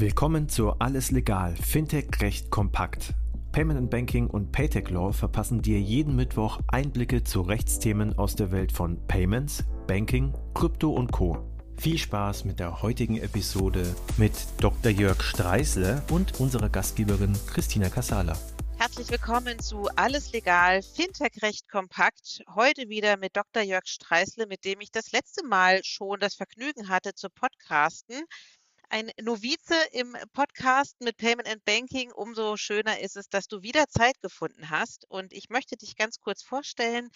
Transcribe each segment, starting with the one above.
Willkommen zu Alles Legal, Fintech Recht kompakt. Payment and Banking und Paytech Law verpassen dir jeden Mittwoch Einblicke zu Rechtsthemen aus der Welt von Payments, Banking, Krypto und Co. Viel Spaß mit der heutigen Episode mit Dr. Jörg Streisle und unserer Gastgeberin Christina Casala. Herzlich willkommen zu Alles Legal, Fintech Recht kompakt. Heute wieder mit Dr. Jörg Streisle, mit dem ich das letzte Mal schon das Vergnügen hatte zu podcasten ein Novize im Podcast mit Payment and Banking. Umso schöner ist es, dass du wieder Zeit gefunden hast. Und ich möchte dich ganz kurz vorstellen,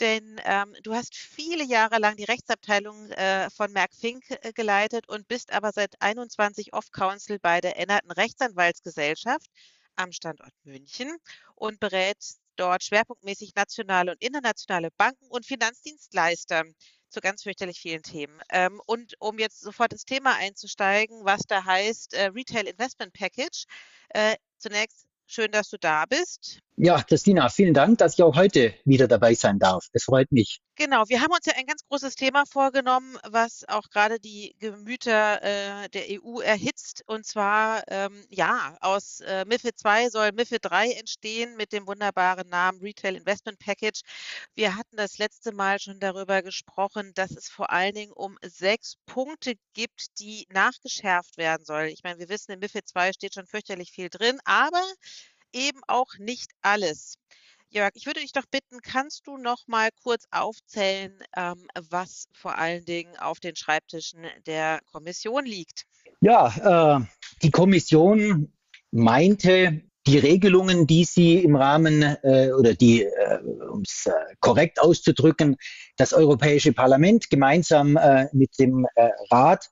denn ähm, du hast viele Jahre lang die Rechtsabteilung äh, von Merck Fink äh, geleitet und bist aber seit 21 Off-Council bei der Ennerten Rechtsanwaltsgesellschaft am Standort München und berät dort schwerpunktmäßig nationale und internationale Banken und Finanzdienstleister zu ganz fürchterlich vielen Themen. Ähm, und um jetzt sofort ins Thema einzusteigen, was da heißt äh, Retail Investment Package. Äh, zunächst schön, dass du da bist. Ja, Christina, vielen Dank, dass ich auch heute wieder dabei sein darf. Es freut mich. Genau, wir haben uns ja ein ganz großes Thema vorgenommen, was auch gerade die Gemüter äh, der EU erhitzt. Und zwar, ähm, ja, aus äh, MIFID 2 soll MIFID 3 entstehen mit dem wunderbaren Namen Retail Investment Package. Wir hatten das letzte Mal schon darüber gesprochen, dass es vor allen Dingen um sechs Punkte gibt, die nachgeschärft werden sollen. Ich meine, wir wissen, in MIFID 2 steht schon fürchterlich viel drin, aber eben auch nicht alles. Jörg, ich würde dich doch bitten, kannst du noch mal kurz aufzählen, ähm, was vor allen Dingen auf den Schreibtischen der Kommission liegt? Ja, äh, die Kommission meinte, die Regelungen, die sie im Rahmen äh, oder die, äh, um es äh, korrekt auszudrücken, das Europäische Parlament gemeinsam äh, mit dem äh, Rat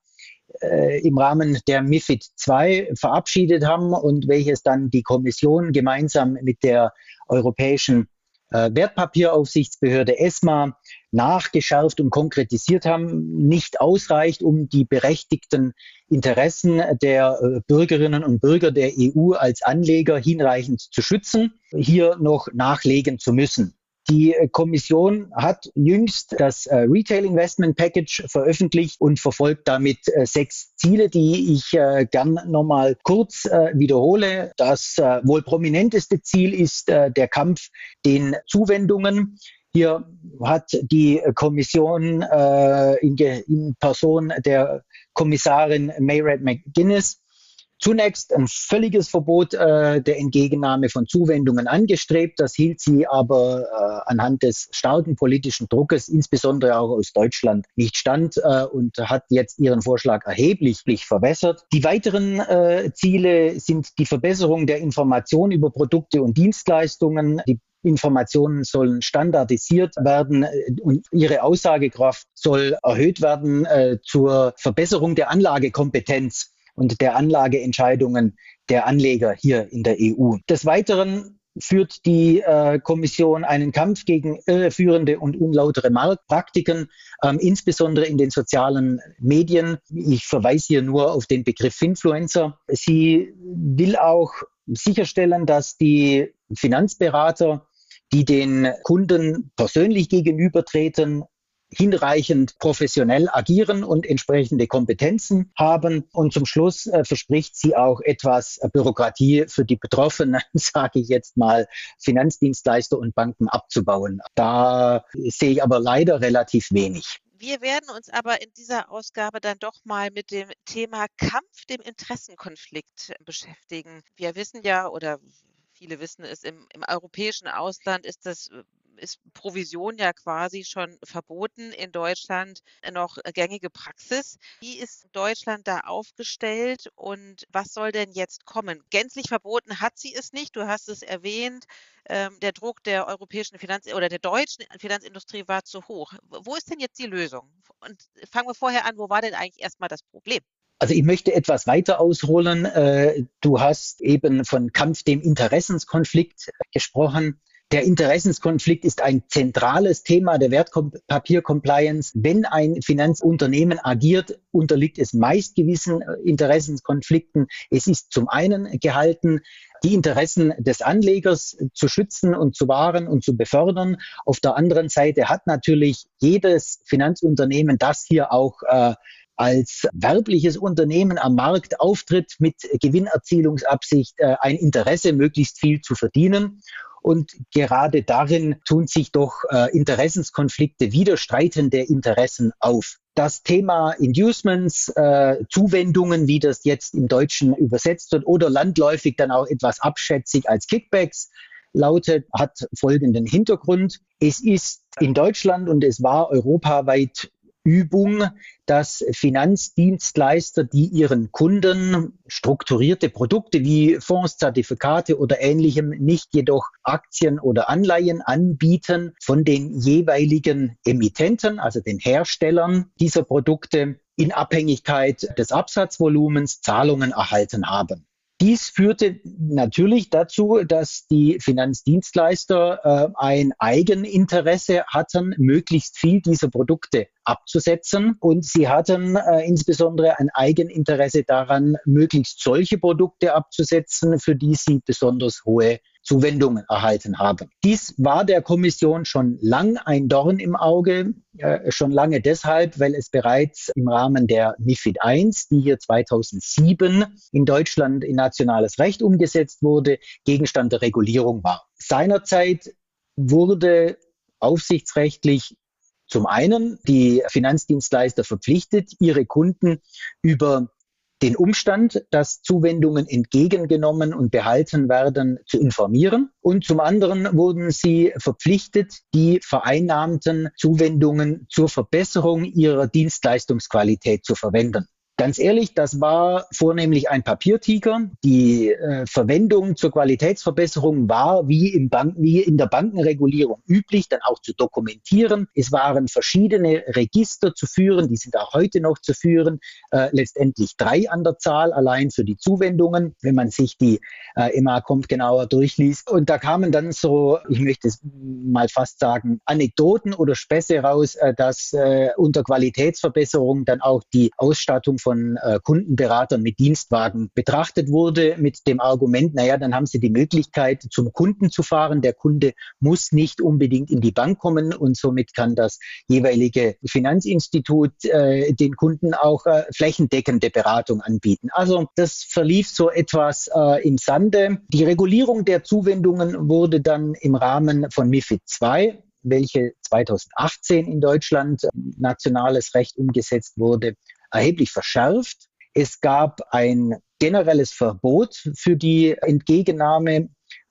äh, im Rahmen der MIFID II verabschiedet haben und welches dann die Kommission gemeinsam mit der Europäischen äh, Wertpapieraufsichtsbehörde ESMA nachgeschärft und konkretisiert haben, nicht ausreicht, um die berechtigten Interessen der äh, Bürgerinnen und Bürger der EU als Anleger hinreichend zu schützen, hier noch nachlegen zu müssen. Die äh, Kommission hat jüngst das äh, Retail Investment Package veröffentlicht und verfolgt damit äh, sechs Ziele, die ich gern nochmal kurz wiederhole. Das wohl prominenteste Ziel ist der Kampf den Zuwendungen. Hier hat die Kommission in, Person der Kommissarin Mayred McGuinness zunächst ein völliges Verbot äh, der Entgegennahme von Zuwendungen angestrebt. Das hielt sie aber äh, anhand des starken politischen Druckes, insbesondere auch aus Deutschland, nicht stand äh, und hat jetzt ihren Vorschlag erheblich verwässert. Die weiteren äh, Ziele sind die Verbesserung der Information über Produkte und Dienstleistungen, die Informationen sollen standardisiert werden äh, und ihre Aussagekraft soll erhöht werden äh, zur Verbesserung der Anlagekompetenz und der Anlageentscheidungen der Anleger hier in der EU. Des Weiteren führt die äh, Kommission einen Kampf gegen irreführende und unlautere Marktpraktiken, ähm, insbesondere in den sozialen Medien. Ich verweise hier nur auf den Begriff Influencer. Sie will auch sicherstellen, dass die Finanzberater, die den Kunden persönlich gegenübertreten, hinreichend professionell agieren und entsprechende Kompetenzen haben. Und zum Schluss äh, verspricht sie auch etwas äh, Bürokratie für die Betroffenen, sage ich jetzt mal, Finanzdienstleister und Banken abzubauen. Da sehe ich aber leider relativ wenig. Wir werden uns aber in dieser Ausgabe dann doch mal mit dem Thema Kampf dem Interessenkonflikt beschäftigen. Wir wissen ja oder viele wissen es, im, im europäischen Ausland ist das äh, ist Provision ja quasi schon verboten in Deutschland noch gängige Praxis. Wie ist Deutschland da aufgestellt und was soll denn jetzt kommen? Gänzlich verboten hat sie es nicht. Du hast es erwähnt. Ähm, der Druck der europäischen Finanz- oder der deutschen Finanzindustrie war zu hoch. Wo ist denn jetzt die Lösung? Und fangen wir vorher an, wo war denn eigentlich erstmal das Problem? Also ich möchte etwas weiter ausholen. Äh, du hast eben von Kampf dem Interessenskonflikt gesprochen. Der Interessenskonflikt ist ein zentrales Thema der Wertpapiercompliance. Wenn ein Finanzunternehmen agiert, unterliegt es meist gewissen äh, Interessenskonflikten. Es ist zum einen gehalten, die Interessen des Anlegers zu schützen und zu wahren und zu befördern. Auf der anderen Seite hat natürlich jedes Finanzunternehmen, das hier auch äh, als werbliches Unternehmen am Markt auftritt mit Gewinnerzielungsabsicht, äh, ein Interesse, möglichst viel zu verdienen. Und gerade darin tun sich doch äh, Interessenskonflikte, widerstreitende Interessen auf. Das Thema Inducements, äh, Zuwendungen, wie das jetzt im Deutschen übersetzt wird, oder landläufig dann auch etwas abschätzig als Kickbacks, lautet, hat folgenden Hintergrund. Es ist in Deutschland und es war europaweit Übung, dass Finanzdienstleister, die ihren Kunden strukturierte Produkte wie Fonds, Zertifikate oder ähnlichem, nicht jedoch Aktien oder Anleihen anbieten, von den jeweiligen Emittenten, also den Herstellern dieser Produkte, in Abhängigkeit des Absatzvolumens Zahlungen erhalten haben. Dies führte natürlich dazu, dass die Finanzdienstleister äh, ein Eigeninteresse hatten, möglichst viel dieser Produkte abzusetzen. Und sie hatten äh, insbesondere ein Eigeninteresse daran, möglichst solche Produkte abzusetzen, für die sie besonders hohe Zuwendungen erhalten haben. Dies war der Kommission schon lang ein Dorn im Auge, äh, schon lange deshalb, weil es bereits im Rahmen der MIFID I, die hier 2007 in Deutschland in nationales Recht umgesetzt wurde, Gegenstand der Regulierung war. Seinerzeit wurde aufsichtsrechtlich zum einen die Finanzdienstleister verpflichtet, ihre Kunden über den Umstand, dass Zuwendungen entgegengenommen und behalten werden, zu informieren. Und zum anderen wurden sie verpflichtet, die vereinnahmten Zuwendungen zur Verbesserung ihrer Dienstleistungsqualität zu verwenden. Ganz ehrlich, das war vornehmlich ein Papiertiger. Die äh, Verwendung zur Qualitätsverbesserung war wie, im Bank, wie in der Bankenregulierung üblich, dann auch zu dokumentieren. Es waren verschiedene Register zu führen, die sind auch heute noch zu führen, äh, letztendlich drei an der Zahl, allein für die Zuwendungen, wenn man sich die äh, immer kommt genauer durchliest. Und da kamen dann so, ich möchte es mal fast sagen, Anekdoten oder Späße raus, äh, dass äh, unter Qualitätsverbesserung dann auch die Ausstattung äh, Kundenberatern mit Dienstwagen betrachtet wurde mit dem Argument, naja, dann haben sie die Möglichkeit, zum Kunden zu fahren. Der Kunde muss nicht unbedingt in die Bank kommen und somit kann das jeweilige Finanzinstitut äh, den Kunden auch äh, flächendeckende Beratung anbieten. Also das verlief so etwas äh, im Sande. Die Regulierung der Zuwendungen wurde dann im Rahmen von MIFID II welche 2018 in Deutschland äh, nationales Recht umgesetzt wurde, erheblich verschärft. Es gab ein generelles Verbot für die Entgegennahme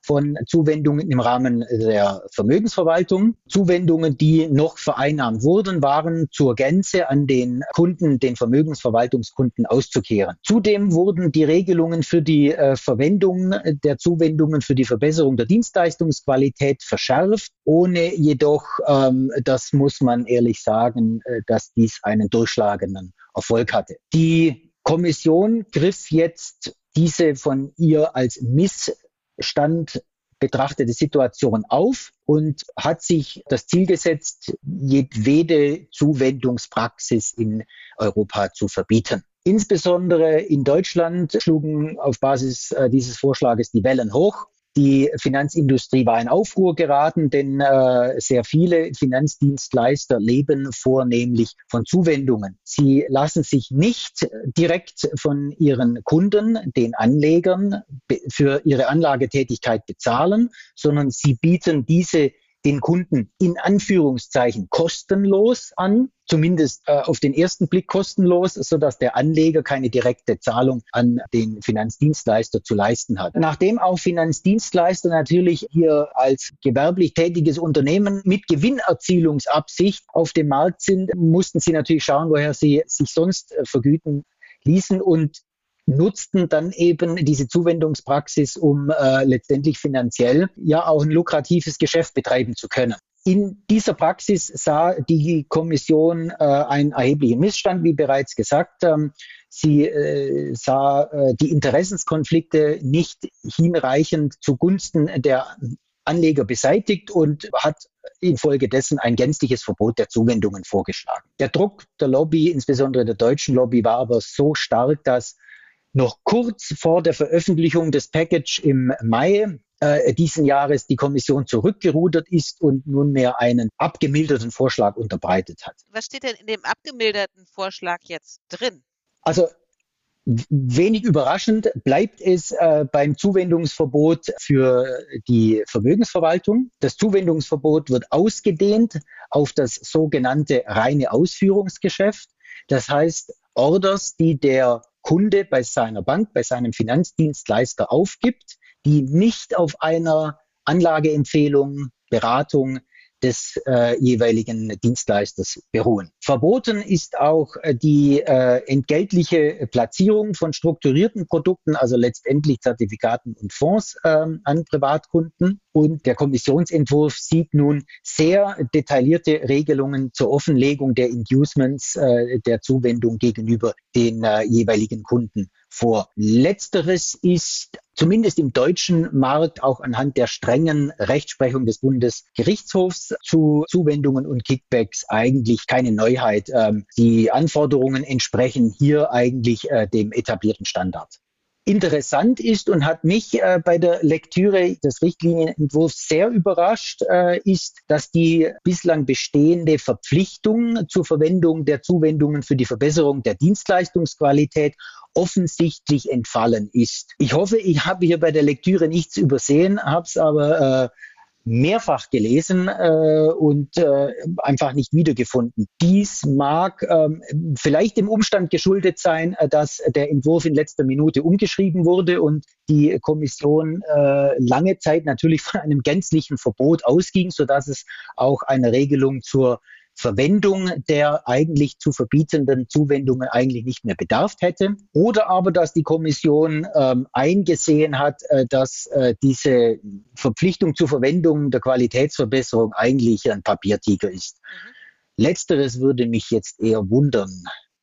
von Zuwendungen im Rahmen der Vermögensverwaltung. Zuwendungen, die noch vereinnahmt wurden, waren zur Gänze an den Kunden, den Vermögensverwaltungskunden auszukehren. Zudem wurden die Regelungen für die äh, Verwendung der Zuwendungen für die Verbesserung der Dienstleistungsqualität verschärft, ohne jedoch, ähm, das muss man ehrlich sagen, äh, dass dies einen durchschlagenden Erfolg hatte. Die Kommission griff jetzt diese von ihr als Missstand betrachtete Situation auf und hat sich das Ziel gesetzt, jedwede Zuwendungspraxis in Europa zu verbieten. Insbesondere in Deutschland schlugen auf Basis äh, dieses Vorschlages die Wellen hoch. Die Finanzindustrie war in Aufruhr geraten, denn äh, sehr viele Finanzdienstleister leben vornehmlich von Zuwendungen. Sie lassen sich nicht direkt von ihren Kunden, den Anlegern, für ihre Anlagetätigkeit bezahlen, sondern sie bieten diese den Kunden in Anführungszeichen kostenlos an, zumindest äh, auf den ersten Blick kostenlos, sodass der Anleger keine direkte Zahlung an den Finanzdienstleister zu leisten hat. Nachdem auch Finanzdienstleister natürlich hier als gewerblich tätiges Unternehmen mit Gewinnerzielungsabsicht auf dem Markt sind, mussten sie natürlich schauen, woher sie sich sonst äh, vergüten ließen und nutzten dann eben diese Zuwendungspraxis, um äh, letztendlich finanziell ja auch ein lukratives Geschäft betreiben zu können. In dieser Praxis sah die Kommission äh, einen erheblichen Missstand, wie bereits gesagt. Ähm, sie äh, sah äh, die Interessenskonflikte nicht hinreichend zugunsten der Anleger beseitigt und hat infolgedessen ein gänzliches Verbot der Zuwendungen vorgeschlagen. Der Druck der Lobby, insbesondere der deutschen Lobby, war aber so stark, dass noch kurz vor der Veröffentlichung des Package im Mai äh, diesen Jahres die Kommission zurückgerudert ist und nunmehr einen abgemilderten Vorschlag unterbreitet hat. Was steht denn in dem abgemilderten Vorschlag jetzt drin? Also Wenig überraschend bleibt es äh, beim Zuwendungsverbot für die Vermögensverwaltung. Das Zuwendungsverbot wird ausgedehnt auf das sogenannte reine Ausführungsgeschäft. Das heißt, Orders, die der Kunde bei seiner Bank, bei seinem Finanzdienstleister aufgibt, die nicht auf einer Anlageempfehlung, Beratung, des äh, jeweiligen Dienstleisters beruhen. Verboten ist auch äh, die äh, entgeltliche Platzierung von strukturierten Produkten, also letztendlich Zertifikaten und Fonds ähm, an Privatkunden. Und der Kommissionsentwurf sieht nun sehr detaillierte Regelungen zur Offenlegung der Inducements äh, der Zuwendung gegenüber den äh, jeweiligen Kunden vor. Letzteres ist zumindest im deutschen Markt auch anhand der strengen Rechtsprechung des Bundesgerichtshofs zu Zuwendungen und Kickbacks eigentlich keine Neuheit. Ähm, die Anforderungen entsprechen hier eigentlich äh, dem etablierten Standard interessant ist und hat mich äh, bei der Lektüre des Richtlinienentwurfs sehr überrascht, äh, ist, dass die bislang bestehende Verpflichtung zur Verwendung der Zuwendungen für die Verbesserung der Dienstleistungsqualität offensichtlich entfallen ist. Ich hoffe, ich habe hier bei der Lektüre nichts übersehen, habe es aber äh, mehrfach gelesen äh, und äh, einfach nicht wiedergefunden. Dies mag ähm, vielleicht dem Umstand geschuldet sein, äh, dass der Entwurf in letzter Minute umgeschrieben wurde und die Kommission äh, lange Zeit natürlich von einem gänzlichen Verbot ausging, sodass es auch eine Regelung zur Verwendung der eigentlich zu verbietenden Zuwendungen eigentlich nicht mehr bedarf hätte. Oder aber, dass die Kommission ähm, eingesehen hat, äh, dass äh, diese Verpflichtung zur Verwendung der Qualitätsverbesserung eigentlich ein Papiertiger ist. Mhm. Letzteres würde mich jetzt eher wundern.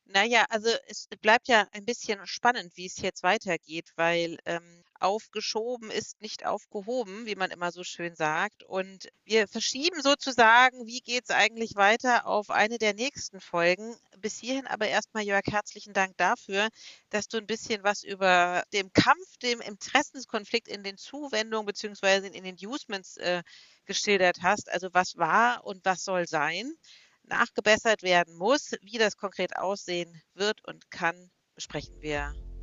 Naja, also es bleibt ja ein bisschen spannend, wie es jetzt weitergeht, weil ähm, aufgeschoben ist nicht aufgehoben, wie man immer so schön sagt. Und wir verschieben sozusagen, wie geht es eigentlich weiter, auf eine der nächsten Folgen. Bis hierhin aber erstmal, Jörg, herzlichen Dank dafür, dass du ein bisschen was über den Kampf, dem Interessenskonflikt in den Zuwendungen beziehungsweise in den Usements äh, geschildert hast. Also was war und was soll sein nachgebessert werden muss. Wie das konkret aussehen wird und kann, besprechen wir